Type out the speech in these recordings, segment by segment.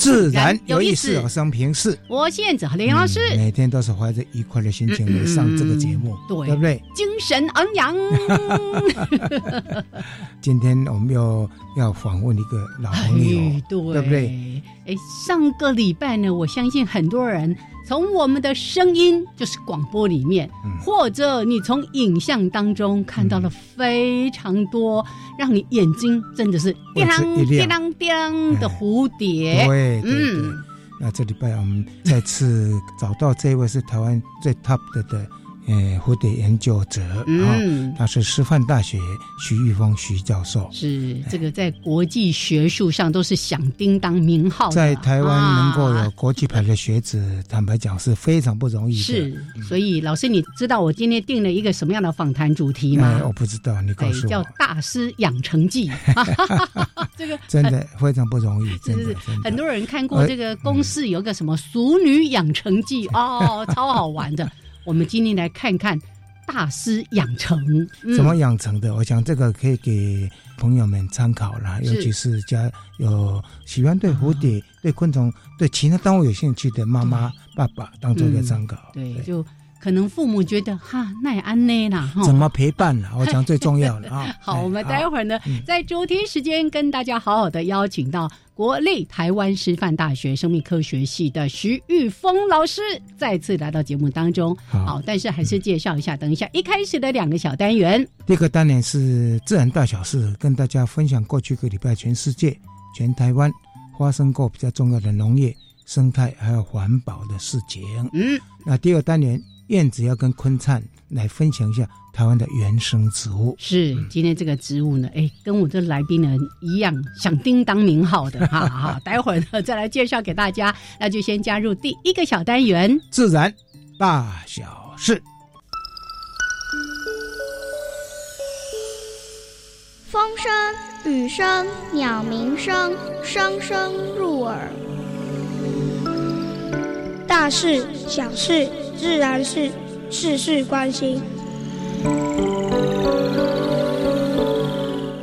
自然有意思，生平事。我现在和林老师每天都是怀着愉快的心情来上这个节目，对对不对？精神昂扬。今天我们要要访问一个老朋友，对对不对？哎，上个礼拜呢，我相信很多人从我们的声音，就是广播里面，或者你从影像当中看到了非常多让你眼睛真的是叮当叮当叮当的蝴蝶。对对对。那这礼拜我们再次找到这位是台湾最 top 的的。呃，蝴蝶研究者嗯，他是师范大学徐玉峰徐教授，是这个在国际学术上都是响叮当名号，在台湾能够有国际牌的学子，坦白讲是非常不容易的。是，所以老师，你知道我今天定了一个什么样的访谈主题吗？我不知道，你告诉我。叫大师养成记，这个 真的非常不容易，真的。很多人看过这个公式，有个什么熟女养成记哦，超好玩的。我们今天来看看大师养成怎么养成的。我想这个可以给朋友们参考啦，尤其是家有喜欢对蝴蝶、对昆虫、对其他动物有兴趣的妈妈、爸爸，当做一个参考。对，就。可能父母觉得哈那也安内啦，怎么陪伴呢？我讲最重要的啊。好，我们待会儿呢，在周天时间跟大家好好的邀请到国立台湾师范大学生命科学系的徐玉峰老师再次来到节目当中。好，但是还是介绍一下，等一下一开始的两个小单元。第一个单元是自然大小事，跟大家分享过去一个礼拜全世界、全台湾发生过比较重要的农业、生态还有环保的事情。嗯，那第二单元。燕子要跟坤灿来分享一下台湾的原生植物。是，今天这个植物呢，哎，跟我这来宾呢一样，响叮当名号的 哈哈。待会儿呢再来介绍给大家，那就先加入第一个小单元：自然大小事。风声、雨声、鸟鸣声，声声入耳。大事、小事。自然是事事关心。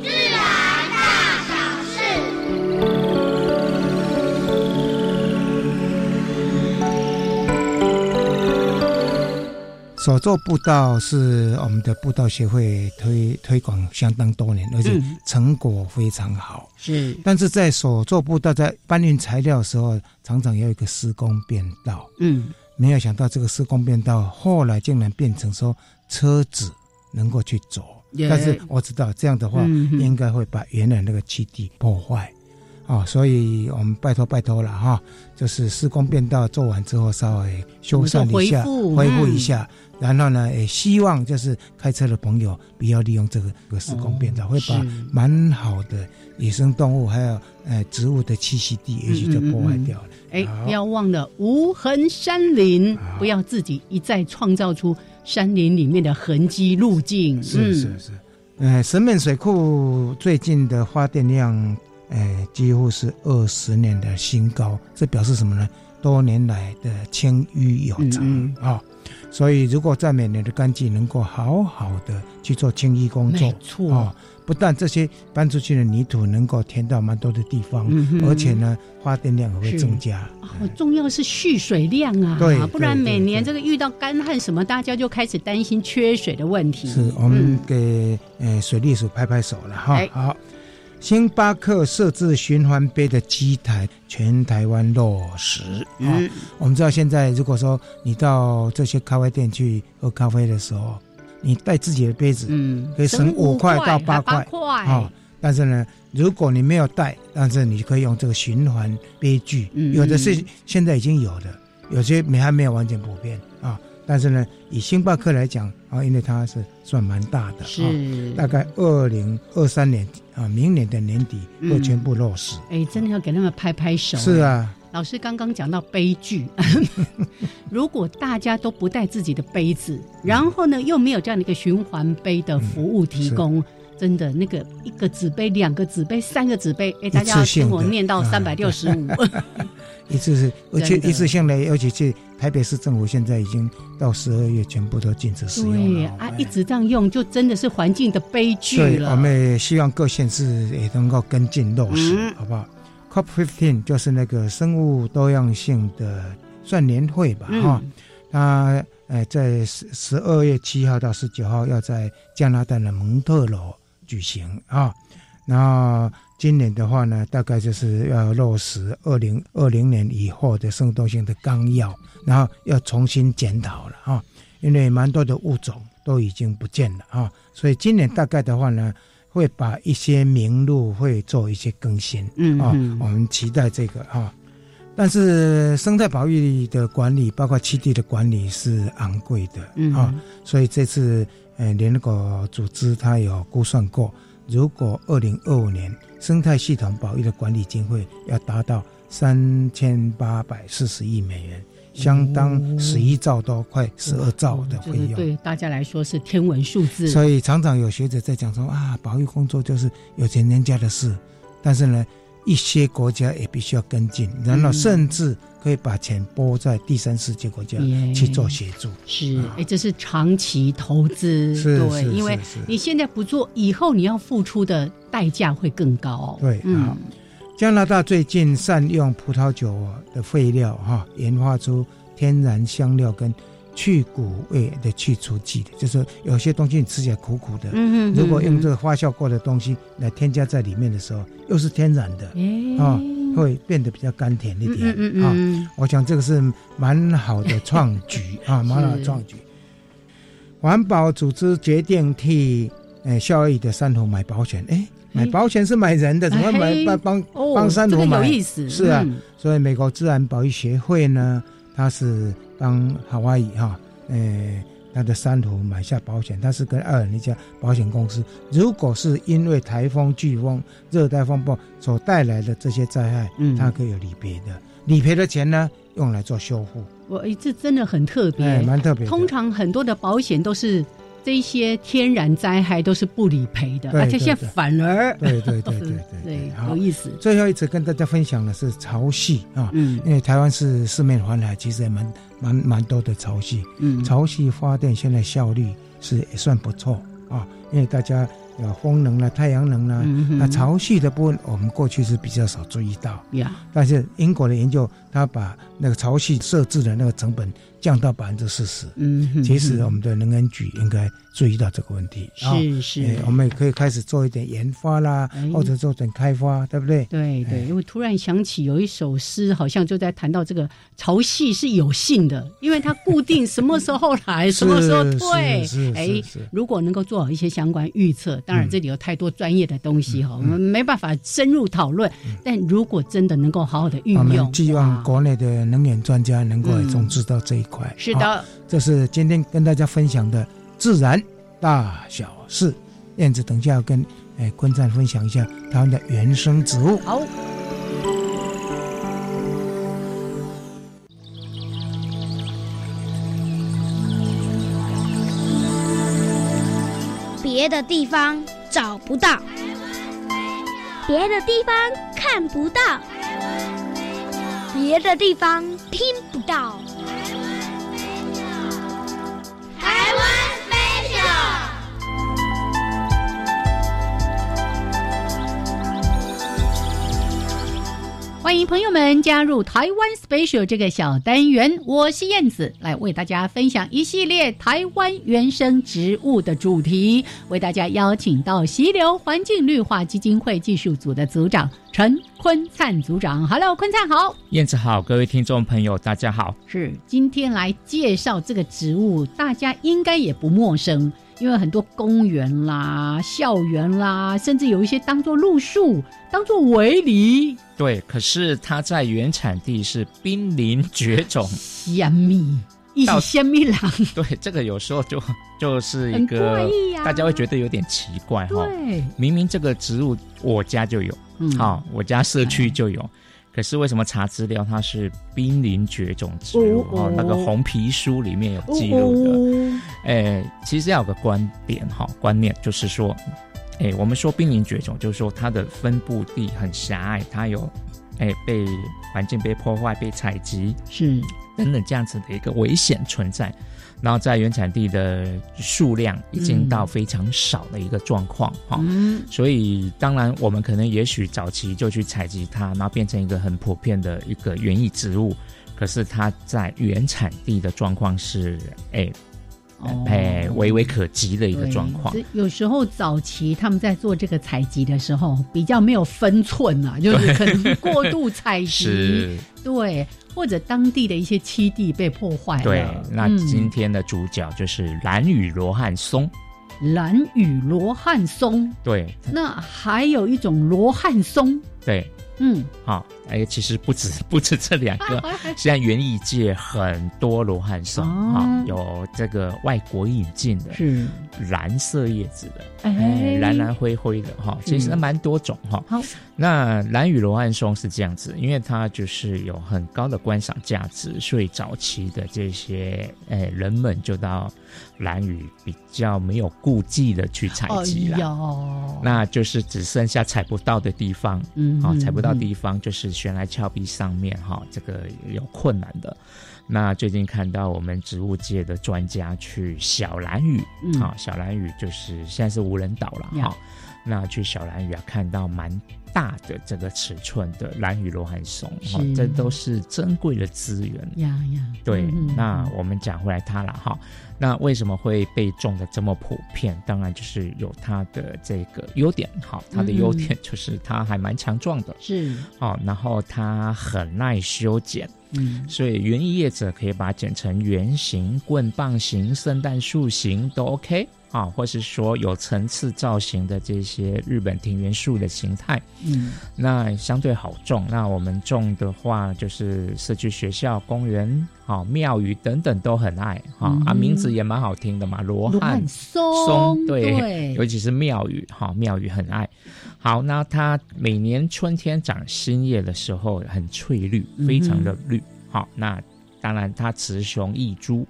自然大小事。所做步道是我们的步道协会推推广相当多年，而且成果非常好。是，但是在所做步道在搬运材料的时候，常常要一个施工变道。嗯。没有想到这个施工变道，后来竟然变成说车子能够去走，但是我知道这样的话，应该会把原来那个基地破坏，啊，所以我们拜托拜托了哈，就是施工变道做完之后，稍微修缮一下，恢复一下，然后呢，也希望就是开车的朋友不要利用这个这个施工变道，会把蛮好的野生动物还有呃植物的栖息地，也许就破坏掉了。哎，不要忘了无痕山林，不要自己一再创造出山林里面的痕迹路径。是是是，呃，神门水库最近的发电量，呃，几乎是二十年的新高，这表示什么呢？多年来的清淤有常啊。所以，如果在每年的干季能够好好的去做清淤工作，没错。不但这些搬出去的泥土能够填到蛮多的地方，而且呢，发电量也会增加。哦，重要是蓄水量啊，对，不然每年这个遇到干旱什么，大家就开始担心缺水的问题。是我们给呃水利署拍拍手了哈。好，星巴克设置循环杯的机台，全台湾落实啊。我们知道现在，如果说你到这些咖啡店去喝咖啡的时候，你带自己的杯子，嗯，可以省五块到八块啊。但是呢，如果你没有带，但是你可以用这个循环杯具，嗯有的是现在已经有的，有些没还没有完全普遍啊。但是呢，以星巴克来讲啊，因为它是算蛮大的，是大概二零二三年啊，明年的年底会全部落实。哎，真的要给他们拍拍手。是啊，老师刚刚讲到悲剧，如果大家都不带自己的杯子，然后呢又没有这样的一个循环杯的服务提供。真的，那个一个纸杯、两个纸杯、三个纸杯，哎，大家听我念到三百六十五，一次是，而且一次性的，而且去台北市政府现在已经到十二月全部都禁止使用对啊，一直这样用，就真的是环境的悲剧了。我们也希望各县市也能够跟进落实，好不好？COP fifteen 就是那个生物多样性的算年会吧，哈，它呃在十十二月七号到十九号要在加拿大的蒙特罗。举行啊，然后今年的话呢，大概就是要落实二零二零年以后的生动性的纲要，然后要重新检讨了啊，因为蛮多的物种都已经不见了啊，所以今年大概的话呢，会把一些名录会做一些更新，嗯啊，我们期待这个啊，但是生态保育的管理，包括栖地的管理是昂贵的啊，所以这次。呃，联合国组织它有估算过，如果二零二五年生态系统保育的管理经费要达到三千八百四十亿美元，相当十一兆到，快十二兆的费用，对大家来说是天文数字。所以常常有学者在讲说啊，保育工作就是有钱人家的事，但是呢。一些国家也必须要跟进，然后甚至可以把钱拨在第三世界国家去做协助。是，哎，这是长期投资，对，因为你现在不做，以后你要付出的代价会更高。对，嗯，加拿大最近善用葡萄酒的废料，哈，研发出天然香料跟。去骨味的去除剂的，就是有些东西你吃起来苦苦的，嗯嗯如果用这个发酵过的东西来添加在里面的时候，又是天然的，啊，会变得比较甘甜一点，嗯啊，我想这个是蛮好的创举 啊，蛮好的创举。环保组织决定替诶效益的山头买保险，哎，买保险是买人的，怎么买帮帮帮山头买？有意思，是啊，所以美国自然保育协会呢，它是。帮夏威夷哈，诶，他的山图买下保险，他是跟爱尔一家保险公司。如果是因为台风、飓风、热带风暴所带来的这些灾害，嗯，它可以有理赔的。理赔的钱呢，用来做修复。我这真的很特别，蛮特别。通常很多的保险都是。这些天然灾害都是不理赔的，而且现在反而对对对对对，有意思。最后一次跟大家分享的是潮汐啊，嗯，因为台湾是四面环海，其实也蛮蛮蛮多的潮汐，嗯，潮汐发电现在效率是也算不错啊，因为大家。有风能啊，太阳能了，那潮汐的部分，我们过去是比较少注意到。呀，但是英国的研究，他把那个潮汐设置的那个成本降到百分之四十。嗯，其实我们的能源局应该注意到这个问题。是是，我们也可以开始做一点研发啦，或者做点开发，对不对？对对，因为突然想起有一首诗，好像就在谈到这个潮汐是有性的，因为它固定什么时候来，什么时候退。哎，如果能够做好一些相关预测。当然，这里有太多专业的东西哈，我们没办法深入讨论。但如果真的能够好好的运用，我们希望国内的能源专家能够重视到这一块。是的，这是今天跟大家分享的自然大小事。燕子，等下要跟哎坤赞分享一下他们的原生植物。好。别的地方找不到，别的地方看不到，别的地方听不到。台湾 special。欢迎朋友们加入台湾 Special 这个小单元，我是燕子，来为大家分享一系列台湾原生植物的主题。为大家邀请到溪流环境绿化基金会技术组的组长陈坤灿组长。Hello，坤灿好，燕子好，各位听众朋友大家好。是今天来介绍这个植物，大家应该也不陌生。因为很多公园啦、校园啦，甚至有一些当做路树、当做围篱。对，可是它在原产地是濒临绝种。仙蜜，一起仙蜜狼。对，这个有时候就就是一个大家会觉得有点奇怪哈。对，明明这个植物我家就有，好，我家社区就有。可是为什么查资料它是濒临绝种植物？哦，那个红皮书里面有记录的。哎，其实要有个观点哈，观念就是说，哎，我们说濒临绝种，就是说它的分布地很狭隘，它有哎被环境被破坏、被采集是等等这样子的一个危险存在。然后在原产地的数量已经到非常少的一个状况哈，所以当然我们可能也许早期就去采集它，然后变成一个很普遍的一个园艺植物，可是它在原产地的状况是哎。哎，微微可及的一个状况。有时候早期他们在做这个采集的时候，比较没有分寸啊，就是可能过度采集，对，或者当地的一些栖地被破坏了。对，那今天的主角就是蓝羽罗汉松。蓝羽罗汉松，对。那还有一种罗汉松，对。嗯，好，哎，其实不止 不止这两个，现在园艺界很多罗汉松哈，有这个外国引进的，是。蓝色叶子的，哎，蓝蓝灰灰的哈，其实蛮多种哈。好，那蓝羽罗汉松是这样子，因为它就是有很高的观赏价值，所以早期的这些哎人们就到。蓝雨比较没有顾忌的去采集了，那就是只剩下采不到的地方，嗯，啊，采不到地方就是悬来峭壁上面哈，这个有困难的。那最近看到我们植物界的专家去小蓝屿，啊，小蓝屿就是现在是无人岛了哈，那去小蓝屿啊，看到蛮。大的这个尺寸的蓝屿罗汉松，哈，这都是珍贵的资源。呀呀，对。那我们讲回来它了哈，那为什么会被种的这么普遍？当然就是有它的这个优点，哈，它的优点就是它还蛮强壮的，是哦，然后它很耐修剪，嗯，所以园艺业者可以把它剪成圆形、棍棒形、圣诞树形都 OK。啊，或是说有层次造型的这些日本庭园树的形态，嗯，那相对好种。那我们种的话，就是社区、学校、公园、啊庙宇等等都很爱哈啊，名字也蛮好听的嘛，罗汉松，对，尤其是庙宇哈，庙宇很爱好。那它每年春天长新叶的时候很翠绿，非常的绿。好，那当然它雌雄异株，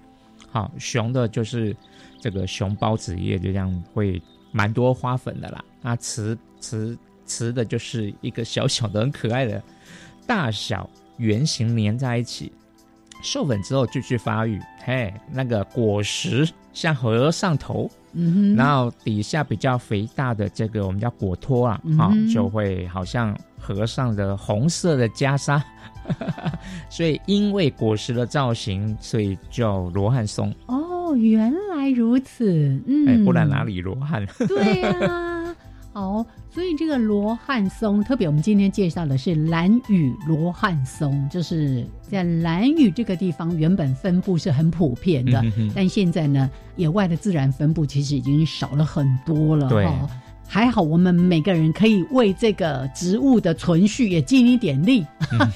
好雄的就是。这个熊孢子叶就这样会蛮多花粉的啦，那雌雌雌的就是一个小小的很可爱的，大小圆形粘在一起，授粉之后继续发育，嘿，那个果实像和尚头，嗯哼，然后底下比较肥大的这个我们叫果托啊，好就会好像和尚的红色的袈裟，所以因为果实的造型，所以叫罗汉松。哦。哦，原来如此，嗯，不然哪里罗汉？对呀，好，所以这个罗汉松，特别我们今天介绍的是蓝雨罗汉松，就是在蓝雨这个地方原本分布是很普遍的，但现在呢，野外的自然分布其实已经少了很多了，对。还好，我们每个人可以为这个植物的存续也尽一点力。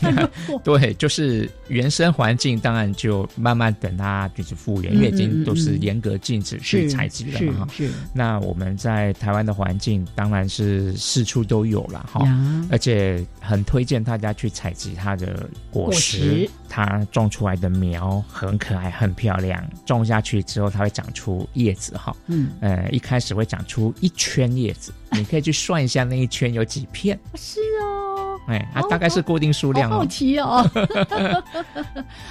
对，就是原生环境，当然就慢慢等它就是复原，因为已经都是严格禁止去采集了嘛。是。那我们在台湾的环境，当然是四处都有了哈，而且很推荐大家去采集它的果实。它种出来的苗很可爱，很漂亮。种下去之后，它会长出叶子哈。嗯。呃，一开始会长出一圈叶子。你可以去算一下那一圈有几片。是哦，哎，它大概是固定数量。好奇哦。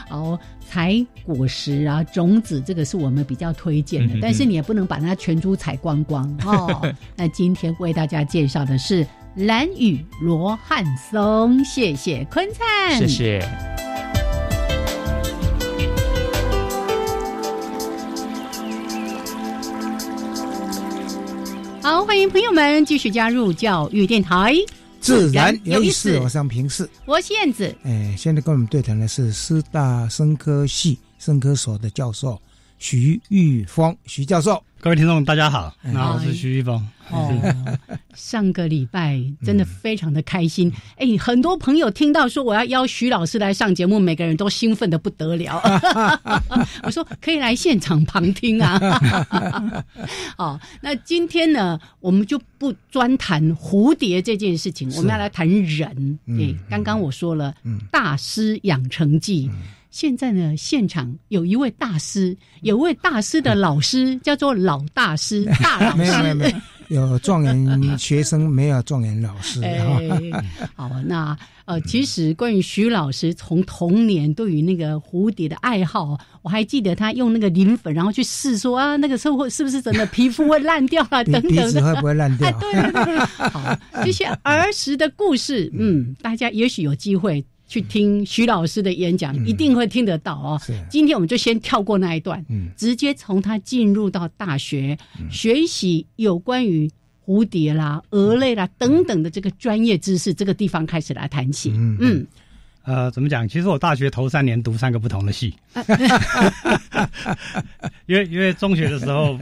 好，采果实啊，种子这个是我们比较推荐的，但是你也不能把它全株采光光哦。那今天为大家介绍的是蓝雨罗汉松，谢谢坤灿，谢谢。好，欢迎朋友们继续加入教育电台，自然有意思。我上平视，我是燕子。哎，现在跟我们对谈的是师大生科系生科所的教授徐玉峰，徐教授。各位听众，大家好，那我是徐玉峰。哦，上个礼拜真的非常的开心。哎，很多朋友听到说我要邀徐老师来上节目，每个人都兴奋的不得了。我说可以来现场旁听啊。好，那今天呢，我们就不专谈蝴蝶这件事情，我们要来谈人。哎，刚刚我说了，大师养成记。现在呢，现场有一位大师，有位大师的老师叫做老大师，大老师。没有没有没有，有状元学生，没有状元老师。好，那呃，其实关于徐老师从童年对于那个蝴蝶的爱好，我还记得他用那个磷粉，然后去试说啊，那个时候是不是真的皮肤会烂掉啊？等等的，会不会烂掉？对对对。好，这些儿时的故事，嗯，大家也许有机会。去听徐老师的演讲，一定会听得到哦。今天我们就先跳过那一段，直接从他进入到大学学习有关于蝴蝶啦、蛾类啦等等的这个专业知识，这个地方开始来谈起。嗯，呃，怎么讲？其实我大学头三年读三个不同的系，因为因为中学的时候。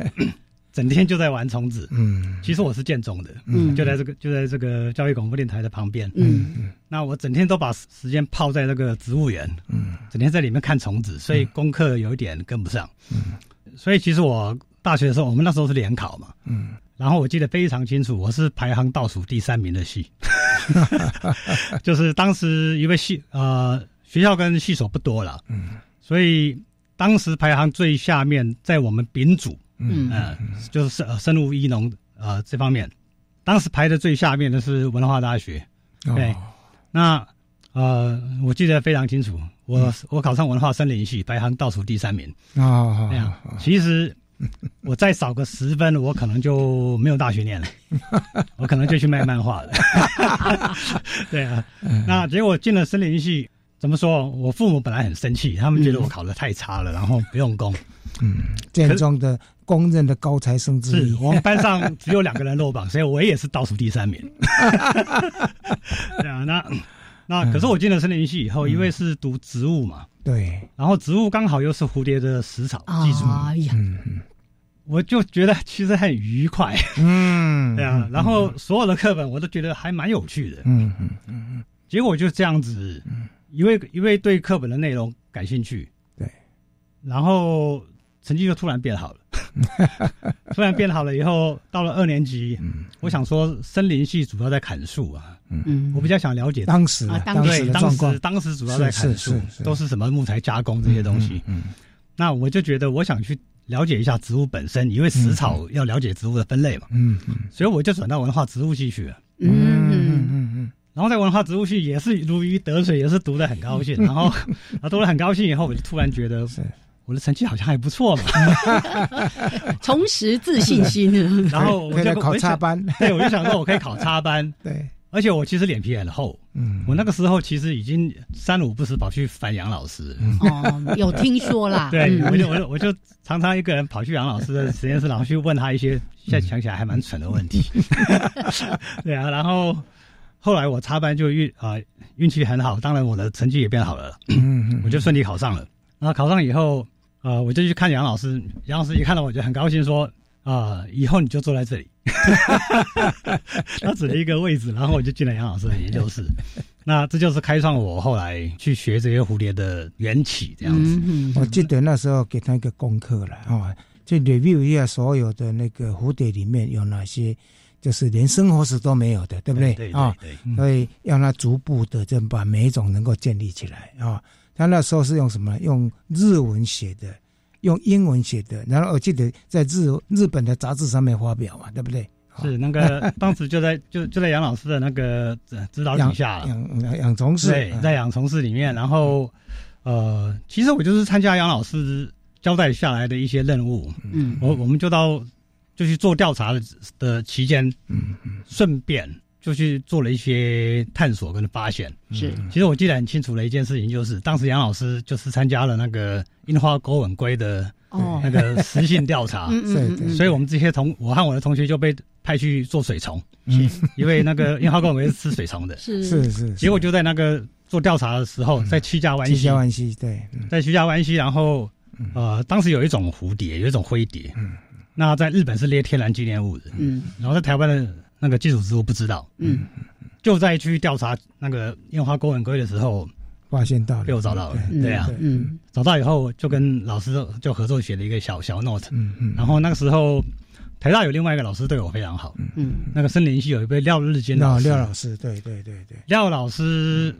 整天就在玩虫子，嗯，其实我是建中的，嗯，就在这个就在这个教育广播电台的旁边，嗯，那我整天都把时间泡在那个植物园，嗯，整天在里面看虫子，所以功课有一点跟不上，嗯，所以其实我大学的时候，我们那时候是联考嘛，嗯，然后我记得非常清楚，我是排行倒数第三名的系，就是当时因为系呃学校跟系所不多了，嗯，所以当时排行最下面在我们丙组。嗯就是深深入医农呃这方面，当时排的最下面的是文化大学，对，那呃我记得非常清楚，我我考上文化森林系，排行倒数第三名啊，这样，其实我再少个十分，我可能就没有大学念了，我可能就去卖漫画了，对啊，那结果进了森林系，怎么说我父母本来很生气，他们觉得我考的太差了，然后不用功，嗯，建中的。公认的高材生之一，我们班上只有两个人落榜，所以我也是倒数第三名。对啊，那那可是我进了森林系以后，因为是读植物嘛，对，然后植物刚好又是蝴蝶的食草技术，哎呀，我就觉得其实很愉快，嗯，对啊，然后所有的课本我都觉得还蛮有趣的，嗯嗯嗯，结果就这样子，因为因为对课本的内容感兴趣，对，然后成绩就突然变好了。突然变好了以后，到了二年级，我想说森林系主要在砍树啊，嗯，我比较想了解当时啊当时。当时当时主要在砍树，都是什么木材加工这些东西，嗯，那我就觉得我想去了解一下植物本身，因为食草要了解植物的分类嘛，嗯嗯，所以我就转到文化植物系去了，嗯。嗯嗯嗯，然后在文化植物系也是如鱼得水，也是读的很高兴，然后 啊读的很高兴以后，我就突然觉得。我的成绩好像还不错嘛，重拾自信心。然后我就考插班，对，我就想说我可以考插班。对，而且我其实脸皮很厚。嗯，我那个时候其实已经三五不时跑去烦杨老师。哦，有听说啦。对，我就我就我就常常一个人跑去杨老师的实验室，然后去问他一些现在想起来还蛮蠢的问题。对啊，然后后来我插班就运啊运气很好，当然我的成绩也变好了。嗯嗯，我就顺利考上了。然后考上以后。啊，我就去看杨老师，杨老师一看到我就很高兴，说：“啊，以后你就坐在这里。”他指了一个位置，然后我就进了杨老师的研究室。那这就是开创我后来去学这些蝴蝶的缘起，这样子。我记得那时候给他一个功课了啊，就 review 一下所有的那个蝴蝶里面有哪些，就是连生活史都没有的，对不对？对对对。所以让他逐步的就把每一种能够建立起来啊。他那时候是用什么？用日文写的，用英文写的。然后我记得在日日本的杂志上面发表嘛，对不对？是那个 当时就在就就在杨老师的那个指导底下，养养虫室。对，在养虫室里面。然后呃，其实我就是参加杨老师交代下来的一些任务。嗯，我我们就到就去做调查的的期间，嗯嗯，顺便就去做了一些探索跟发现。是，其实我记得很清楚的一件事情，就是当时杨老师就是参加了那个樱花钩吻龟的哦。那个实性调查，对，所以我们这些同我和我的同学就被派去做水虫，因为那个 樱花钩吻龟是吃水虫的，是。是是，结果就在那个做调查的时候，在曲家湾溪，曲。家湾溪对，在曲家湾溪，然后呃，当时有一种蝴蝶，有一种灰蝶，嗯，那在日本是列天然纪念物的，嗯，然后在台湾的。那个基础植物不知道，嗯，就在去调查那个烟花钩吻龟的时候，发现到被我找到了，对。啊，嗯，找到以后就跟老师就合作写了一个小小 note，嗯嗯，然后那个时候台大有另外一个老师对我非常好，嗯，那个森林系有一位廖日坚老师，廖老师，对对对对，廖老师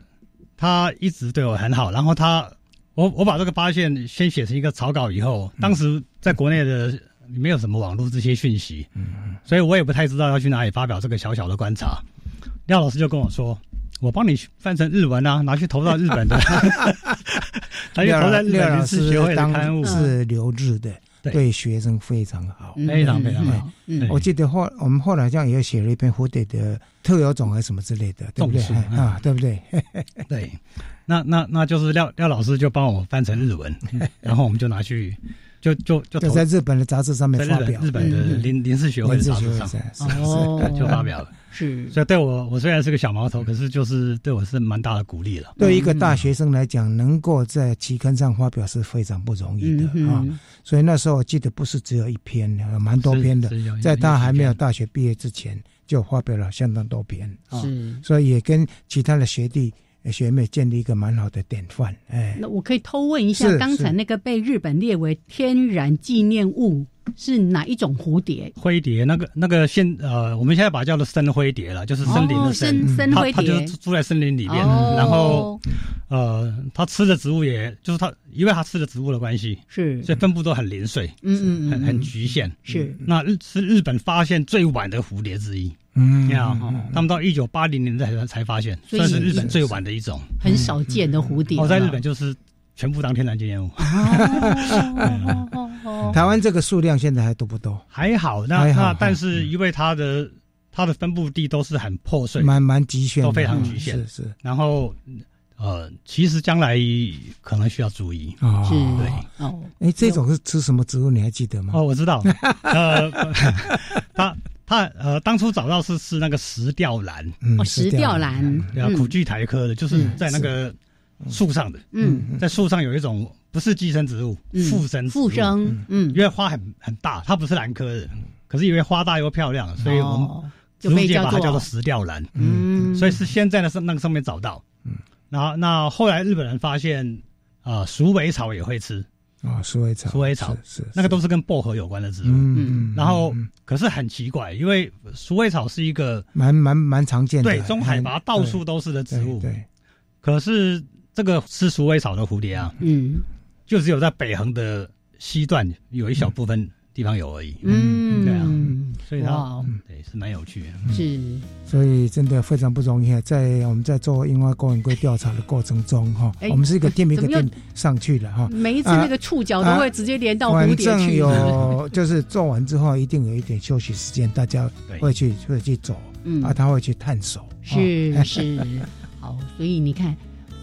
他一直对我很好，然后他我我把这个发现先写成一个草稿以后，当时在国内的。没有什么网络这些讯息，嗯，所以我也不太知道要去哪里发表这个小小的观察。廖老师就跟我说：“我帮你翻成日文啊，拿去投到日本的。”他就投在日本学学会的刊物，是留日的，对学生非常好，非常非常好。我记得后我们后来这样也写了一篇蝴蝶的特有种还是什么之类的，对不对啊？对不对？对，那那那就是廖廖老师就帮我翻成日文，然后我们就拿去。就就就在日本的杂志上面发表，日本的林林氏学会的杂志上，哦，就发表了。是，所以对我，我虽然是个小毛头，可是就是对我是蛮大的鼓励了。对一个大学生来讲，能够在期刊上发表是非常不容易的啊。所以那时候我记得不是只有一篇，蛮多篇的，在他还没有大学毕业之前就发表了相当多篇啊。所以也跟其他的学弟。学妹建立一个蛮好的典范，哎，那我可以偷问一下，刚才那个被日本列为天然纪念物是哪一种蝴蝶？灰蝶，那个那个现呃，我们现在把它叫做深灰蝶了，就是森林的深深灰蝶，它就住在森林里面，然后呃，它吃的植物也就是它，因为它吃的植物的关系，是。所以分布都很零碎，嗯嗯，很很局限，是。那日是日本发现最晚的蝴蝶之一。嗯，你好，他们到一九八零年代才才发现，算是日本最晚的一种很少见的蝴蝶。哦，在日本就是全部当天然纪念物。台湾这个数量现在还多不多？还好，那那但是因为它的它的分布地都是很破碎，蛮蛮局限，都非常局限。是是。然后呃，其实将来可能需要注意。哦，对哦。哎，这种是吃什么植物？你还记得吗？哦，我知道。呃，它。他呃，当初找到是是那个石吊兰，哦，石吊兰，对啊，苦苣苔科的，就是在那个树上的，嗯，在树上有一种不是寄生植物，附生，附生，嗯，因为花很很大，它不是兰科的，可是因为花大又漂亮，所以我们植物界把它叫做石吊兰，嗯，所以是现在的上那个上面找到，嗯，然后那后来日本人发现啊，鼠尾草也会吃。啊，鼠尾草，鼠尾草是那个都是跟薄荷有关的植物。嗯，然后可是很奇怪，因为鼠尾草是一个蛮蛮蛮常见的，对，中海拔到处都是的植物。对，可是这个吃鼠尾草的蝴蝶啊，嗯，就只有在北横的西段有一小部分地方有而已。嗯，对啊。所以它对是蛮有趣的，是，所以真的非常不容易。在我们在做樱花公园龟调查的过程中，哈，我们是一个店一个店上去了，哈。每一次那个触角都会直接连到蝴蝶去。有，就是做完之后一定有一点休息时间，大家会去会去走，嗯，啊，他会去探索，是是，好，所以你看。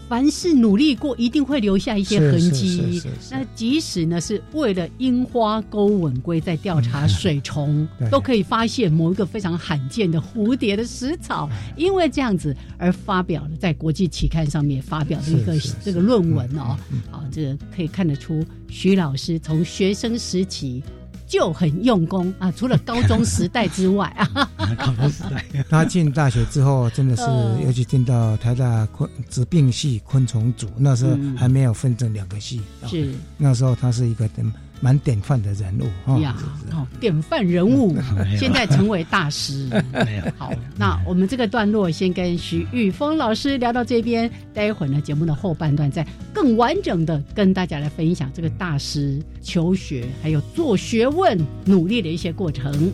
凡是努力过，一定会留下一些痕迹。那即使呢，是为了樱花钩吻龟在调查水虫，都可以发现某一个非常罕见的蝴蝶的食草，因为这样子而发表了在国际期刊上面发表的一个这个论文哦。好，这个可以看得出徐老师从学生时期。就很用功。啊！除了高中时代之外。啊，高中时代，他进大学之后真的是，尤其进到台大昆植病系昆虫组，那时候还没有分成两个系，是。那时候他是一个蛮典范的人物呀，哦，典范人物，现在成为大师。好，那我们这个段落先跟徐玉峰老师聊到这边，待会儿呢节目的后半段再更完整的跟大家来分享这个大师求学还有做学问努力的一些过程。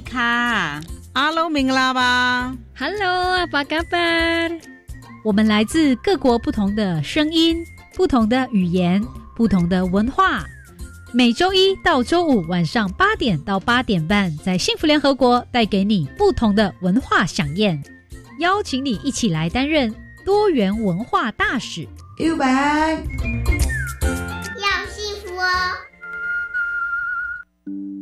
卡，阿罗明拉巴，Hello 阿巴嘎贝，我们来自各国不同的声音、不同的语言、不同的文化。每周一到周五晚上八点到八点半，在幸福联合国带给你不同的文化飨宴，邀请你一起来担任多元文化大使。预备要幸福哦。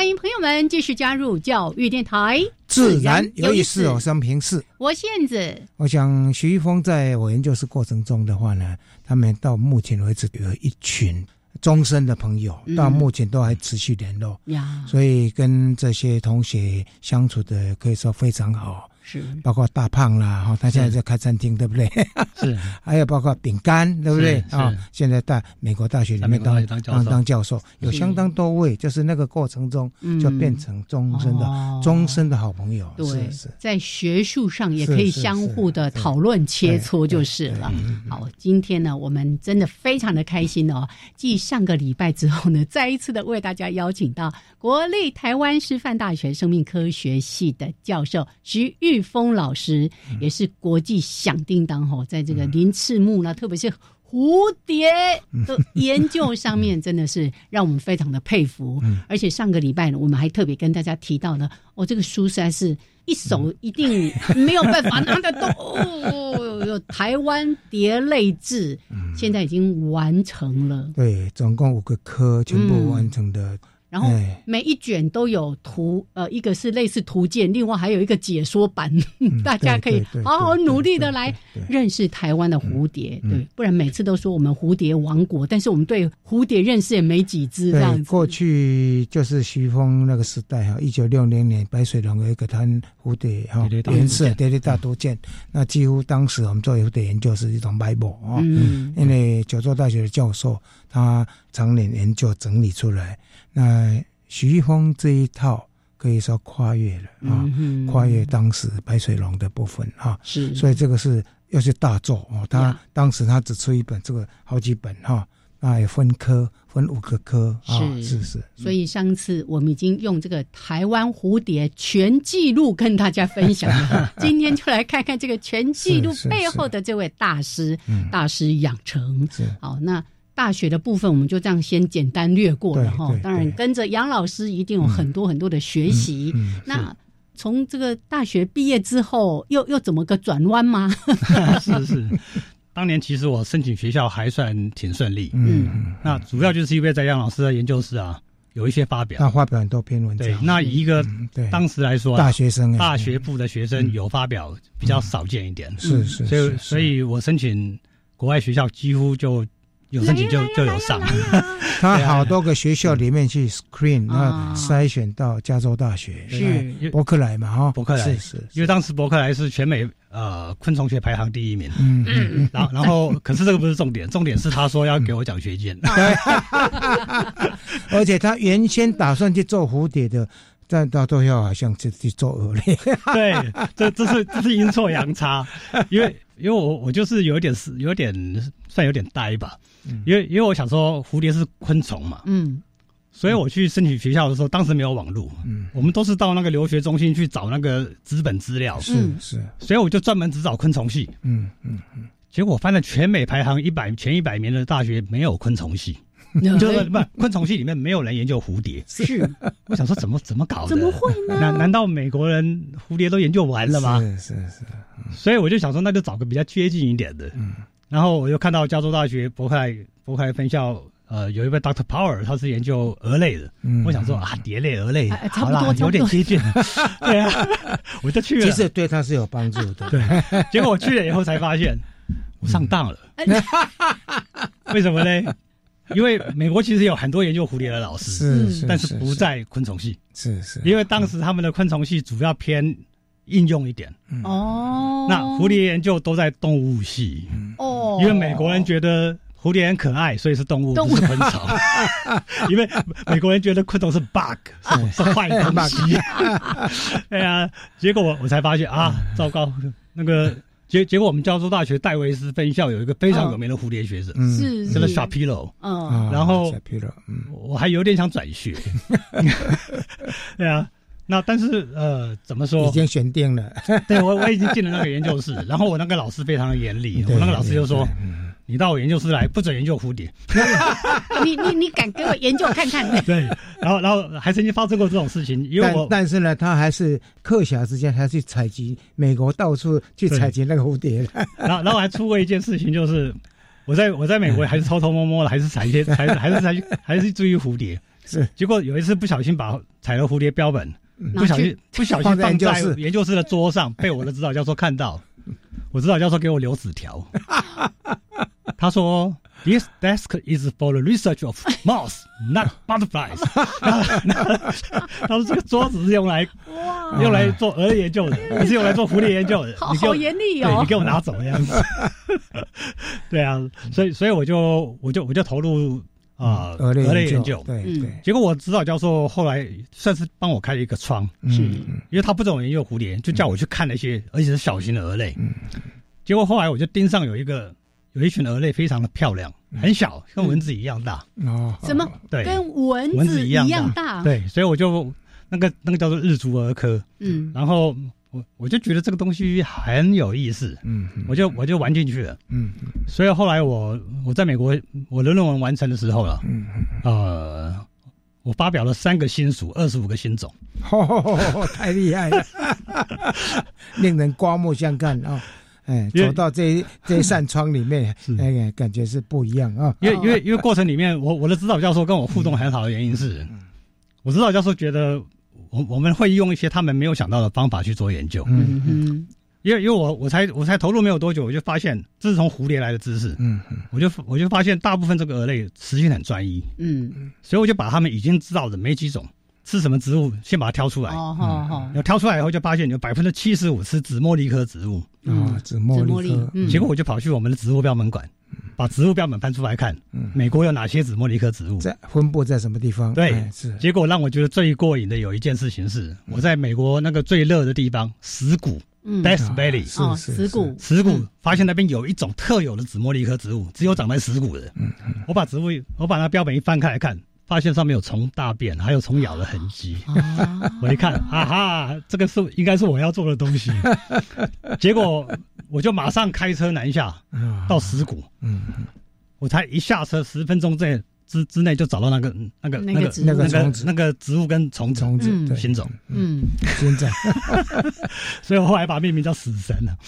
欢迎朋友们继续加入教育电台，自然有意思哦，生平事。我燕子，我想徐一峰在我研究室过程中的话呢，他们到目前为止有一群终身的朋友，到目前都还持续联络。呀，所以跟这些同学相处的可以说非常好。是，包括大胖啦，哈，他现在在开餐厅，对不对？是，还有包括饼干，对不对？啊，现在在美国大学里面当当当教授，有相当多位，就是那个过程中就变成终身的终身的好朋友。对，在学术上也可以相互的讨论切磋就是了。好，今天呢，我们真的非常的开心哦。继上个礼拜之后呢，再一次的为大家邀请到国立台湾师范大学生命科学系的教授徐玉。峰老师也是国际响叮当哈，在这个鳞翅目呢，特别是蝴蝶的研究上面，真的是让我们非常的佩服。而且上个礼拜呢，我们还特别跟大家提到呢，哦，这个书实在是一手一定没有办法拿得动。哦，有台湾蝶类志，现在已经完成了。对，总共五个科全部完成的。然后每一卷都有图，呃，一个是类似图鉴，另外还有一个解说版，大家可以好好努力的来认识台湾的蝴蝶，对，不然每次都说我们蝴蝶王国，但是我们对蝴蝶认识也没几只这样子。过去就是徐峰那个时代哈，一九六零年白水龙有一个谈蝴蝶哈颜色蝶蝶大多见，那几乎当时我们做蝴蝶研究是一种 bible 啊，因为九州大学的教授他常年研究整理出来。那徐一峰这一套可以说跨越了啊，跨越当时白水龙的部分啊，是，所以这个是又是大作哦。他当时他只出一本，这个好几本哈，那也分科分五个科啊，是是。所以上次我们已经用这个台湾蝴蝶全记录跟大家分享了，今天就来看看这个全记录背后的这位大师，大师养成。好，那。大学的部分，我们就这样先简单略过了哈。当然，跟着杨老师一定有很多很多的学习。那从这个大学毕业之后，又又怎么个转弯吗？是是，当年其实我申请学校还算挺顺利。嗯，那主要就是因为在杨老师的研究室啊，有一些发表，那发表很多篇文章。对，那以一个当时来说，大学生、大学部的学生有发表比较少见一点。是是，所以所以我申请国外学校几乎就。有申请就就有上。他好多个学校里面去 screen，那筛选到加州大学，是。伯克莱嘛哈，伯克莱是是，因为当时伯克莱是全美呃昆虫学排行第一名。嗯嗯，然后然后可是这个不是重点，重点是他说要给我奖学金。对。而且他原先打算去做蝴蝶的。但到最后好像就去做鹅类，对，这这是这是阴错阳差，因为因为我我就是有点是有点算有点呆吧，因为因为我想说蝴蝶是昆虫嘛，嗯，所以我去申请学校的时候，当时没有网络，嗯，我们都是到那个留学中心去找那个资本资料，是是，所以我就专门只找昆虫系，嗯嗯嗯，结果翻了全美排行一百前一百名的大学没有昆虫系。就是不昆虫系里面没有人研究蝴蝶，是 我想说怎么怎么搞的？怎么会呢？难难道美国人蝴蝶都研究完了吗？是是是，所以我就想说那就找个比较接近一点的。嗯，然后我又看到加州大学伯克莱伯克莱分校，呃，有一位 Doctor Power，他是研究蛾类的。嗯，我想说啊，蝶类、蛾类，差不多有点接近。对啊，我就去了。其实对他是有帮助的。对，结果我去了以后才发现我上当了。为什么呢？因为美国其实有很多研究蝴蝶的老师，是，但是不在昆虫系，是是。因为当时他们的昆虫系主要偏应用一点，哦。那蝴蝶研究都在动物系，哦。因为美国人觉得蝴蝶很可爱，所以是动物，不是昆虫。因为美国人觉得昆虫是 bug，是坏东西。对 呀，结果我我才发现啊，糟糕，那个。结结果，我们加州大学戴维斯分校有一个非常有名的蝴蝶学者，是叫做 Shapiro。嗯，然后我还有点想转学。对啊，那但是呃，怎么说？已经选定了。对我我已经进了那个研究室，然后我那个老师非常的严厉，我那个老师就说。你到我研究室来，不准研究蝴蝶。你你你敢给我研究看看？对，然后然后还曾经发生过这种事情，因为我但是呢，他还是课暇之间还去采集美国到处去采集那个蝴蝶。然后然后还出过一件事情，就是我在我在美国还是偷偷摸摸的，还是采一些，还是还是采还是注意蝴蝶。是，结果有一次不小心把采了蝴蝶标本，不小心不小心放在研究室的桌上，被我的指导教授看到。我指导教授给我留纸条。他说：“This desk is for the research of moths, not butterflies。”他说：“这个桌子是用来用来做蛾研究的，不是用来做蝴蝶研究的。”好严厉哦！你给我拿走这样子。对啊，所以所以我就我就我就投入啊蛾类研究。对对。结果我指导教授后来算是帮我开了一个窗，是，因为他不懂研究蝴蝶，就叫我去看那些而且是小型的蛾类。结果后来我就盯上有一个。有一群蛾类非常的漂亮，很小，跟蚊子一样大。哦，什么？对，跟蚊子一样大。对，所以我就那个那个叫做日足蛾科。嗯，然后我我就觉得这个东西很有意思。嗯，我就我就玩进去了。嗯，所以后来我我在美国我的论文完成的时候了。嗯呃，我发表了三个新属，二十五个新种。太厉害了，令人刮目相看啊！哎，走到这这一扇窗里面，哎，感觉是不一样啊。因为因为因为过程里面，我我的指导教授跟我互动很好的原因是，我指导教授觉得我我们会用一些他们没有想到的方法去做研究。嗯嗯。因为因为我我才我才投入没有多久，我就发现这是从蝴蝶来的知识。嗯嗯。我就我就发现大部分这个蛾类实性很专一。嗯嗯。所以我就把他们已经知道的没几种。吃什么植物？先把它挑出来。哦，好好。要挑出来以后，就发现有百分之七十五是紫茉莉科植物。啊，紫茉莉科。结果我就跑去我们的植物标本馆，把植物标本翻出来看，美国有哪些紫茉莉科植物？在分布在什么地方？对，是。结果让我觉得最过瘾的有一件事情是，我在美国那个最热的地方石谷 （Death Valley）。是石谷。石谷发现那边有一种特有的紫茉莉科植物，只有长在石谷的。我把植物，我把那标本一翻开来看。发现上面有虫大便，还有虫咬的痕迹。我一看，啊哈，这个是应该是我要做的东西。结果我就马上开车南下，到石鼓。嗯，我才一下车，十分钟在之之内就找到那个那个那个那个那个植物跟虫子虫子品种。嗯，现在，所以我后来把命名叫死神了。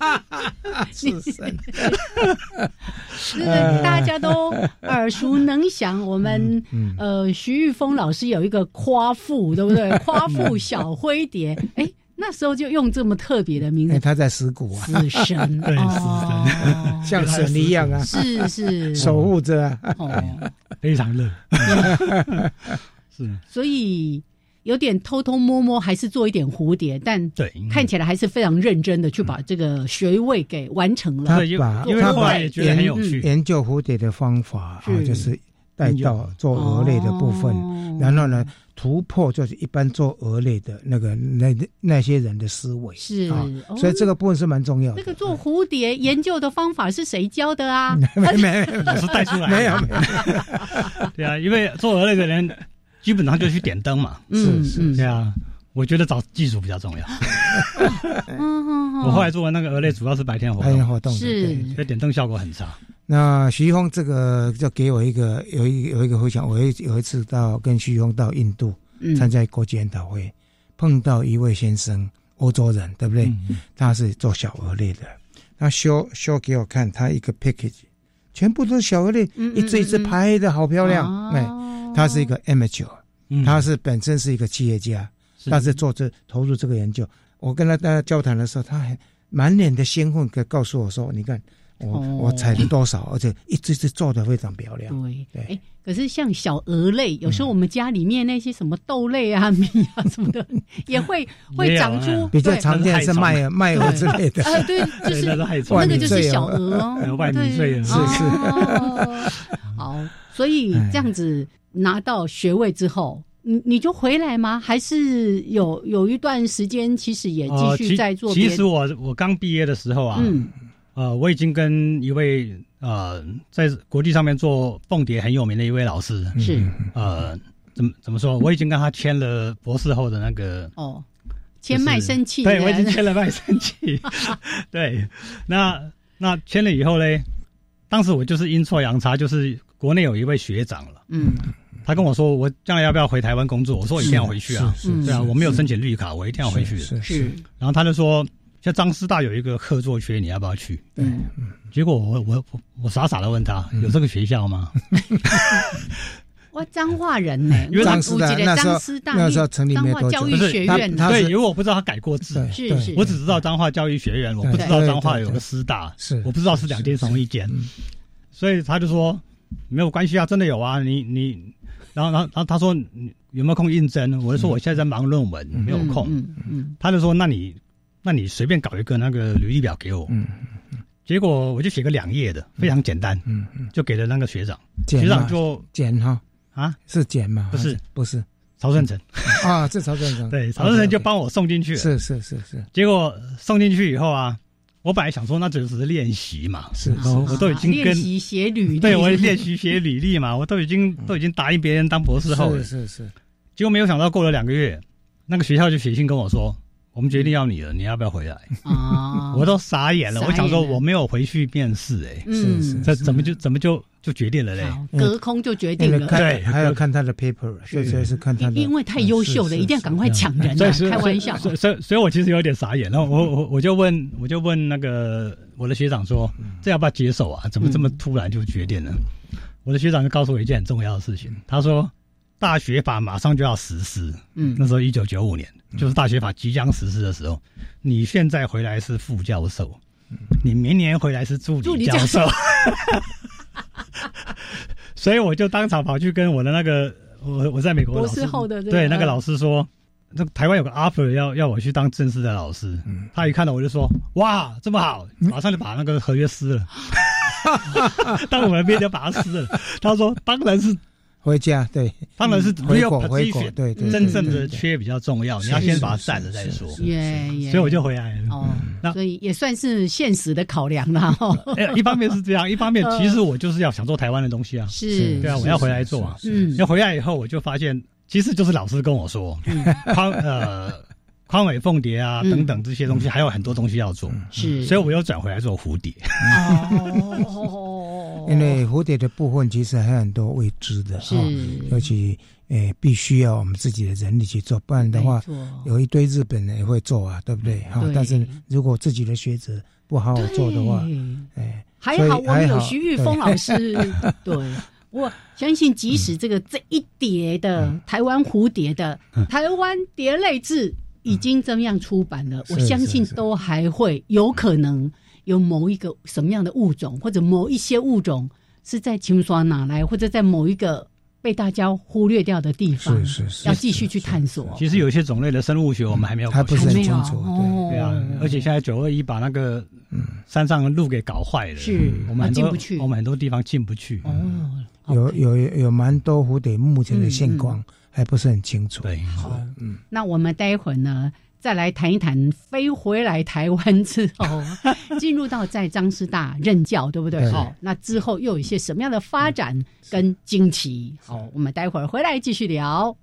是大家都耳熟能详。我们呃，徐玉峰老师有一个夸父，对不对？夸父小灰蝶，哎。那时候就用这么特别的名字，他在石鼓啊，死神，对，死神。像神一样啊，是是。守护着，非常热，是，所以有点偷偷摸摸，还是做一点蝴蝶，但对，看起来还是非常认真的去把这个学位给完成了。他把他把研研究蝴蝶的方法啊，就是带到做蛾类的部分，然后呢。突破就是一般做蛾类的那个那那些人的思维是啊，所以这个部分是蛮重要的。那个做蝴蝶研究的方法是谁教的啊？没 没，老师带出来。没有没有。对啊，因为做蛾类的人基本上就去点灯嘛。是是，对啊。我觉得找技术比较重要。我后来做的那个蛾类主要是白天活动，白天活动是，所以点灯效果很差。那徐峰这个就给我一个有一有一个回想，我有有一次到跟徐峰到印度参加国际研讨会，碰到一位先生，欧洲人，对不对？他是做小蛾类的，他修修给我看，他一个 package 全部都是小蛾类，一只一只拍的好漂亮。哎，他是一个 amateur，他是本身是一个企业家，但是做这投入这个研究，我跟他大家交谈的时候，他还满脸的兴奋，可告诉我说：“你看。”我我采了多少，而且一只只做的非常漂亮。对对，哎，可是像小鹅类，有时候我们家里面那些什么豆类啊、米啊什么的，也会 会长出比较常见是麦麦鹅之类的。啊，对，就是那个就是小鹅哦，外米穗是是。好，所以这样子拿到学位之后，你你就回来吗？还是有有一段时间，其实也继续在做？其实我我刚毕业的时候啊，嗯。呃，我已经跟一位呃，在国际上面做凤蝶很有名的一位老师是呃，怎么怎么说？我已经跟他签了博士后的那个哦，签卖身契。对，我已经签了卖身契。对，那那签了以后嘞，当时我就是阴错阳差，就是国内有一位学长了，嗯，他跟我说，我将来要不要回台湾工作？我说我一定要回去啊，对啊，我没有申请绿卡，我一定要回去。是是，然后他就说。像张师大有一个客座学，你要不要去？嗯，结果我我我我傻傻的问他，有这个学校吗？我彰化人呢，因为张师大那时候那时候成立没多久，教育学院对，因为我不知道他改过字，是是，我只知道彰化教育学院，我不知道彰化有个师大，是我不知道是两间同一间，所以他就说没有关系啊，真的有啊，你你，然后然后然后他说有没有空应征？我就说我现在在忙论文，没有空。嗯嗯，他就说那你。那你随便搞一个那个履历表给我，嗯，结果我就写个两页的，非常简单，嗯嗯，就给了那个学长，学长就简哈啊，是简吗？不是。不是，曹顺成。啊，是曹顺成，对，曹顺成就帮我送进去了，是是是是，结果送进去以后啊，我本来想说那只是练习嘛，是，我都已经练习写履历，对我练习写履历嘛，我都已经都已经答应别人当博士后了，是是是，结果没有想到过了两个月，那个学校就写信跟我说。我们决定要你了，你要不要回来？啊！我都傻眼了。我想说我没有回去面试，哎，是是，这怎么就怎么就就决定了嘞？隔空就决定了。对，还要看他的 paper，确实是看他的。因为太优秀了，一定要赶快抢人。开玩笑。所以所以所以我其实有点傻眼。然后我我我就问我就问那个我的学长说，这要不要接受啊？怎么这么突然就决定了？我的学长就告诉我一件很重要的事情，他说。大学法马上就要实施，嗯，那时候一九九五年，就是大学法即将实施的时候。你现在回来是副教授，你明年回来是助理教授，所以我就当场跑去跟我的那个我我在美国博士后的对那个老师说，那台湾有个 offer 要要我去当正式的老师，嗯。他一看到我就说，哇，这么好，马上就把那个合约撕了，当我们面就把它撕了。他说，当然是。回家对，当然是回国回国对对，真正的缺比较重要，你要先把它占了再说。所以我就回来了。哦，那所以也算是现实的考量了。一方面是这样，一方面其实我就是要想做台湾的东西啊。是，对啊，我要回来做啊。嗯，要回来以后我就发现，其实就是老师跟我说，宽呃宽尾凤蝶啊等等这些东西还有很多东西要做。是，所以我又转回来做蝴蝶。哦。因为蝴蝶的部分其实还有很多未知的哈，尤其诶必须要我们自己的人力去做，不然的话有一堆日本人也会做啊，对不对？哈，但是如果自己的学者不好好做的话，哎，还好我们有徐玉峰老师，对。我相信，即使这个这一叠的台湾蝴蝶的台湾蝶类志。已经这样出版了，我相信都还会有可能有某一个什么样的物种，或者某一些物种是在青刷哪来，或者在某一个。被大家忽略掉的地方，是是是，要继续去探索。其实有一些种类的生物学，我们还没有，还不是很清楚。对啊，而且现在九二一把那个山上的路给搞坏了，是我们进不去，我们很多地方进不去。哦，有有有蛮多蝴蝶，目前的现况还不是很清楚。对，好，嗯，那我们待会儿呢？再来谈一谈飞回来台湾之后，进入到在张师大任教，对不对？好，那之后又有一些什么样的发展跟惊奇？好，我们待会儿回来继续聊。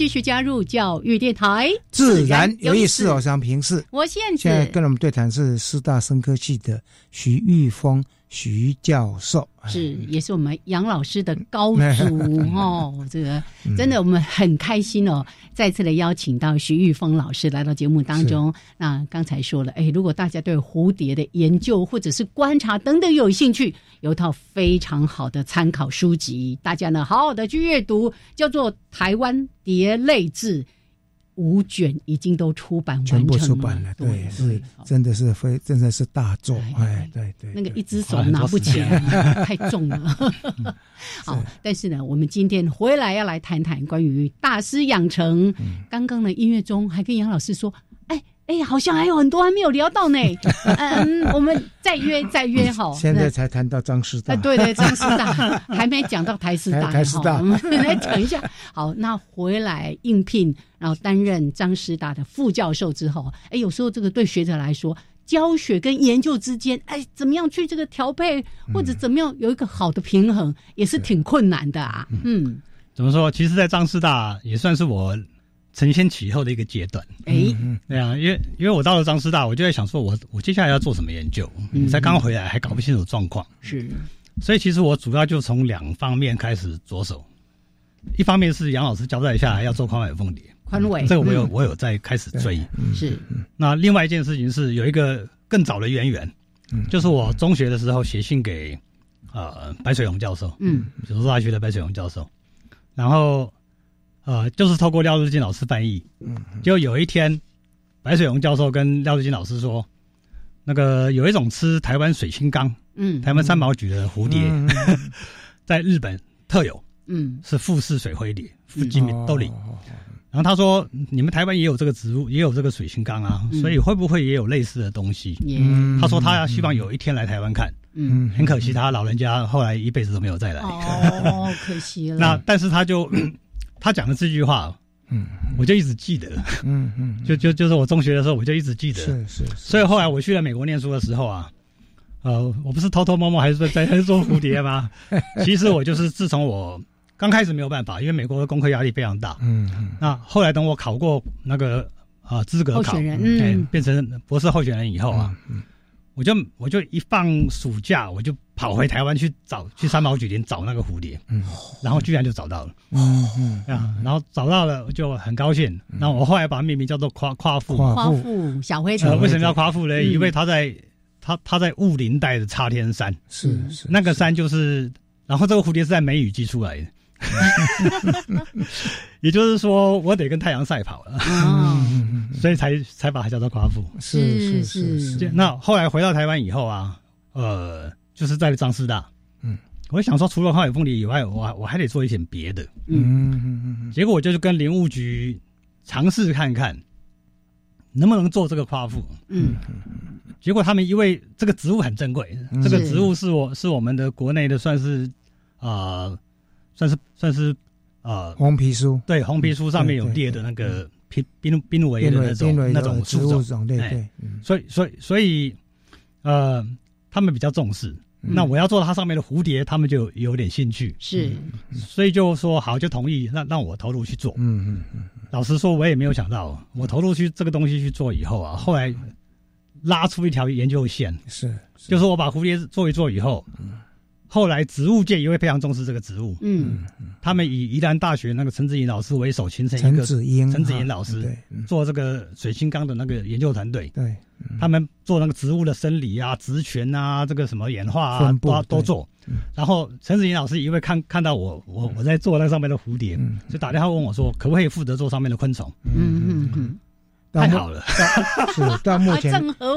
继续加入教育电台，自然有意思。我想平视，我现现在跟我们对谈是师大生科系的徐玉峰徐教授，是也是我们杨老师的高足 哦。这个真的我们很开心哦，再次的邀请到徐玉峰老师来到节目当中。那刚才说了，哎，如果大家对蝴蝶的研究或者是观察等等有兴趣，有套非常好的参考书籍，大家呢好好的去阅读，叫做《台湾蝶类志》，五卷已经都出版完成了，全部出版了，对，是真的是非真的是大作，哎，对对，那个一只手拿不起来，太重了。好，但是呢，我们今天回来要来谈谈关于大师养成。刚刚的音乐中还跟杨老师说。哎，好像还有很多还没有聊到呢。嗯，我们再约再约好。现在才谈到张师大。对对，张师大 还没讲到台师大。台师大，我们 来讲一下。好，那回来应聘，然后担任张师大的副教授之后，哎，有时候这个对学者来说，教学跟研究之间，哎，怎么样去这个调配，或者怎么样有一个好的平衡，也是挺困难的啊。嗯，怎么说？其实，在张师大也算是我。承先启后的一个阶段，哎，对啊，因为因为我到了张师大，我就在想说，我我接下来要做什么研究？才刚回来，还搞不清楚状况，是，所以其实我主要就从两方面开始着手。一方面是杨老师交代下来要做宽尾凤蝶，宽尾这个我有我有在开始追。是，那另外一件事情是有一个更早的渊源，就是我中学的时候写信给呃白水龙教授，嗯，九州大学的白水龙教授，然后呃就是透过廖日金老师翻译，嗯，就有一天白水龙教授跟廖日金老师说，那个有一种吃台湾水青缸，嗯，台湾三毛菊的蝴蝶，在日本特有。嗯，是富士水灰蝶，富基米豆里。然后他说，你们台湾也有这个植物，也有这个水星缸啊，所以会不会也有类似的东西？嗯他说他希望有一天来台湾看。嗯，很可惜他老人家后来一辈子都没有再来。哦，可惜了。那但是他就他讲的这句话，嗯，我就一直记得。嗯嗯，就就就是我中学的时候我就一直记得。是是。所以后来我去了美国念书的时候啊。呃，我不是偷偷摸摸还是在在做蝴蝶吗？其实我就是自从我刚开始没有办法，因为美国的功课压力非常大。嗯嗯。那后来等我考过那个啊资格考，嗯，变成博士候选人以后啊，我就我就一放暑假，我就跑回台湾去找去三毛菊林找那个蝴蝶，嗯，然后居然就找到了，嗯嗯啊，然后找到了就很高兴。然后我后来把它命名叫做夸夸父，夸父。小灰蝶。为什么要夸父呢？因为他在。他他在雾林带的插天山，是是那个山就是，然后这个蝴蝶是在梅雨季出来的，也就是说我得跟太阳赛跑了，所以才才把它叫做夸父。是是是。那后来回到台湾以后啊，呃，就是在张师大，嗯，我想说除了花海凤梨以外，我我还得做一点别的，嗯。嗯嗯。结果我就是跟林务局尝试看看，能不能做这个夸父，嗯。结果他们因为这个植物很珍贵，这个植物是我是我们的国内的算是啊，算是算是啊红皮书，对红皮书上面有列的那个濒濒濒危的那种那种物种，对对，所以所以所以呃，他们比较重视。那我要做它上面的蝴蝶，他们就有点兴趣，是，所以就说好就同意，让让我投入去做。嗯嗯嗯，老实说，我也没有想到，我投入去这个东西去做以后啊，后来。拉出一条研究线，是，就是我把蝴蝶做一做以后，后来植物界也会非常重视这个植物，嗯，他们以宜兰大学那个陈子颖老师为首，形成一个陈子英陈子英老师做这个水星缸的那个研究团队，对，他们做那个植物的生理啊、植权啊、这个什么演化啊，都都做。然后陈子英老师因为看看到我我我在做那上面的蝴蝶，就打电话问我说，可不可以负责做上面的昆虫？嗯嗯嗯。太好了，是到目前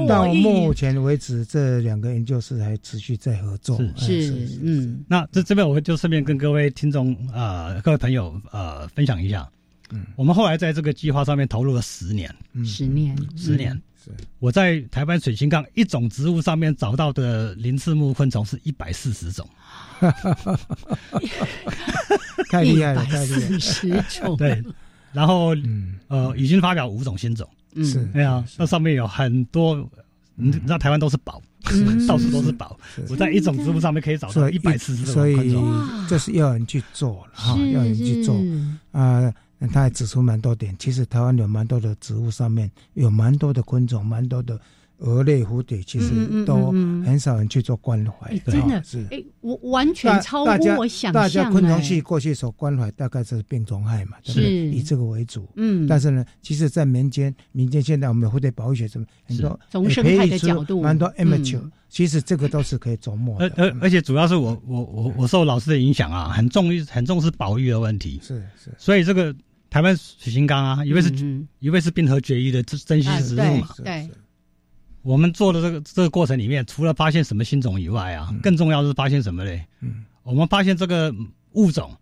到目前为止，这两个研究室还持续在合作。是是嗯，那这这边我就顺便跟各位听众呃各位朋友呃分享一下，嗯，我们后来在这个计划上面投入了十年，十年十年。是我在台湾水星缸一种植物上面找到的鳞翅目昆虫是一百四十种，太厉害了，太厉害，十种对。然后，呃，已经发表五种新种，是，对啊，那上面有很多，你知道台湾都是宝，到处都是宝。我在一种植物上面可以找到一百四十种所以这是要人去做了哈，要人去做。啊。他还指出蛮多点，其实台湾有蛮多的植物上面有蛮多的昆虫，蛮多的。蛾类蝴蝶其实都很少人去做关怀，真的是。哎，我完全超乎我想象。大家昆虫系过去所关怀大概是病虫害嘛，是。以这个为主。嗯，但是呢，其实，在民间，民间现在我们蝴蝶保育学什么很多，从生态的角度，蛮多 amateur，其实这个都是可以琢磨。而而而且主要是我我我我受老师的影响啊，很重很重视保育的问题。是是，所以这个台湾水星缸啊，一位是一位是冰河绝育的珍稀植物嘛，对。我们做的这个这个过程里面，除了发现什么新种以外啊，更重要的是发现什么嘞？嗯，我们发现这个物种，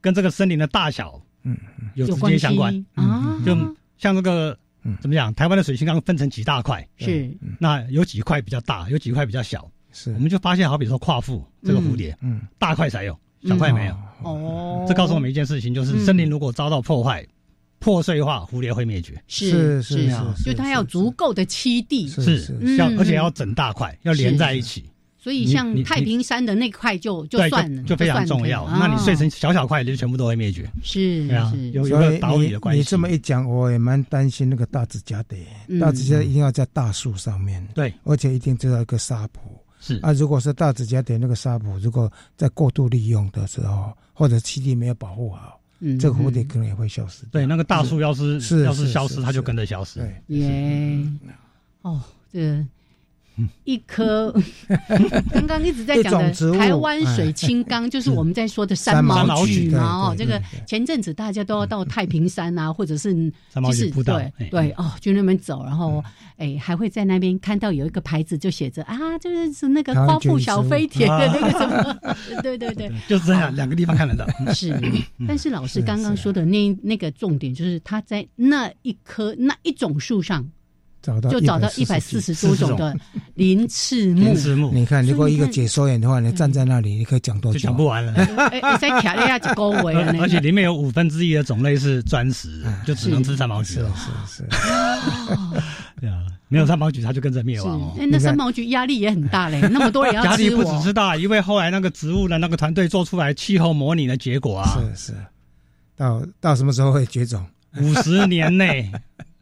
跟这个森林的大小，嗯，有直接相关。啊。就像这个，怎么讲？台湾的水星缸分成几大块，是。那有几块比较大，有几块比较小。是，我们就发现，好比说夸父这个蝴蝶，嗯，大块才有，小块没有。哦，这告诉我们一件事情，就是森林如果遭到破坏。破碎化，蝴蝶会灭绝。是是是，就它要足够的栖地，是要而且要整大块，要连在一起。所以像太平山的那块就就算了，就非常重要。那你碎成小小块，就全部都会灭绝。是，对啊，有有个岛屿的关系。你这么一讲，我也蛮担心那个大指甲的。大指甲一定要在大树上面，对，而且一定知道一个沙坡。是啊，如果是大指甲点那个纱布，如果在过度利用的时候，或者栖地没有保护好，嗯，这个蝴蝶可能也会消失。对，那个大树要是是要是消失，它就跟着消失。对，耶，哦，这。一颗，刚刚一直在讲的台湾水青缸，就是我们在说的三毛榉嘛。哦，这个前阵子大家都要到太平山啊，或者是就是对对哦，去那边走，然后哎，还会在那边看到有一个牌子，就写着啊，就是那个花布小飞田的那个 什么，对对对，就是这样，两个地方看得到。是，但是老师刚刚说的那那个重点，就是他在那一棵那一种树上。就找到一百四十多种的鳞翅目。你看，如果一个解说员的话，你站在那里，你可以讲多久？讲不完了。在卡了一下就高维了。而且里面有五分之一的种类是专食，就只能吃三毛菊了。是是。对啊，没有三毛菊，它就跟着灭亡哦。那三毛菊压力也很大嘞，那么多人要吃压力不只是大，因为后来那个植物的那个团队做出来气候模拟的结果啊，是是。到到什么时候会绝种？五十年内。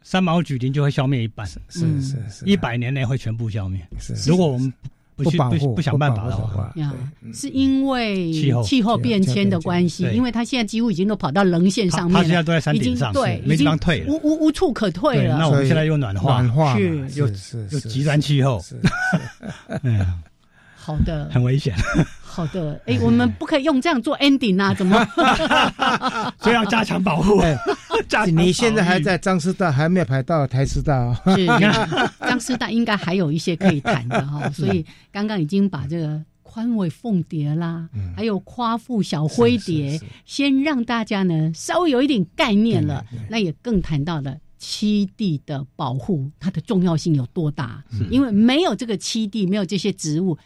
三毛榉林就会消灭一半，是是是，一百年内会全部消灭。是，如果我们不去不保护、不想办法的话，是因为气候。气候变迁的关系，因为它现在几乎已经都跑到棱线上面，它现在都在山顶上，对，没地方退，无无无处可退了。那我们现在又暖化，暖化是。又又极端气候，哎呀，好的，很危险。好的，哎，我们不可以用这样做 ending 啊？怎么？所以要加强保护。你现在还在张师大，还没有排到台师大。是，张师大应该还有一些可以谈的哈。所以刚刚已经把这个宽尾凤蝶啦，还有夸父小灰蝶，先让大家呢稍微有一点概念了。那也更谈到了七地的保护，它的重要性有多大？因为没有这个七地，没有这些植物。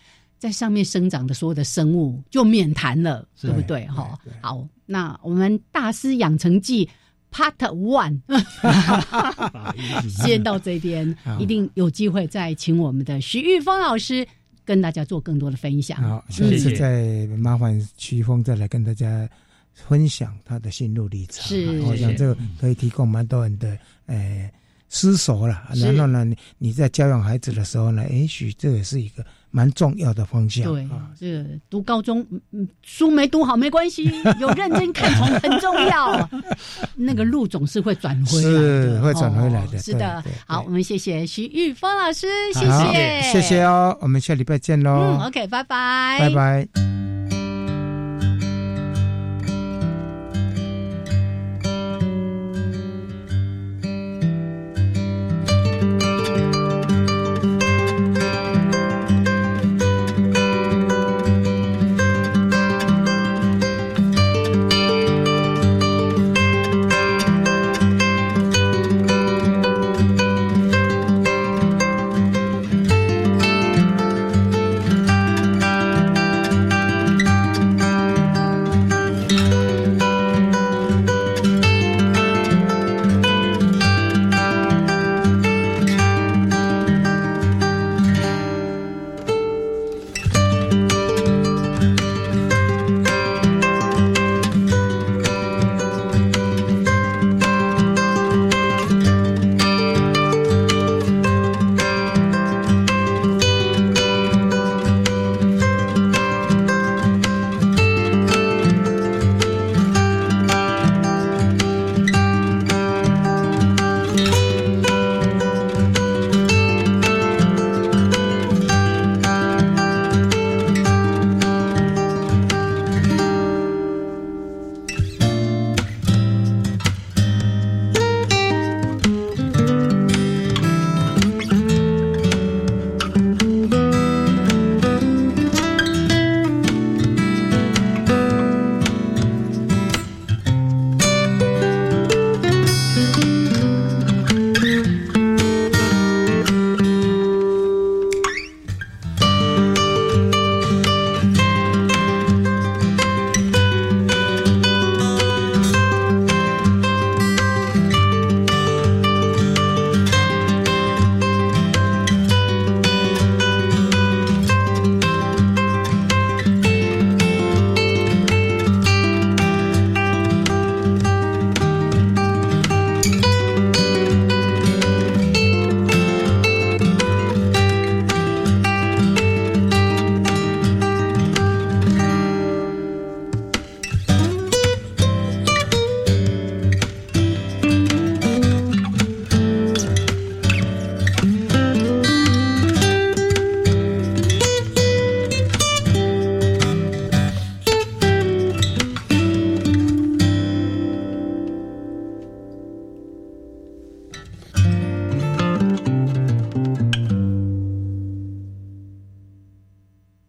在上面生长的所有的生物就免谈了，对不对？哈，好，那我们大师养成记 Part One 先到这边，一定有机会再请我们的徐玉峰老师跟大家做更多的分享。好，下次再麻烦徐玉峰再来跟大家分享他的心路历程。是，我想这个可以提供蛮多人的诶思索了。然后呢，你你在教养孩子的时候呢，也许这也是一个。蛮重要的方向。对，这个读高中，嗯，书没读好没关系，有认真看重很重要。那个路总是会转回来的，会转回来的。是的，好，我们谢谢徐玉峰老师，谢谢，谢谢哦，我们下礼拜见喽。嗯，OK，拜拜，拜拜。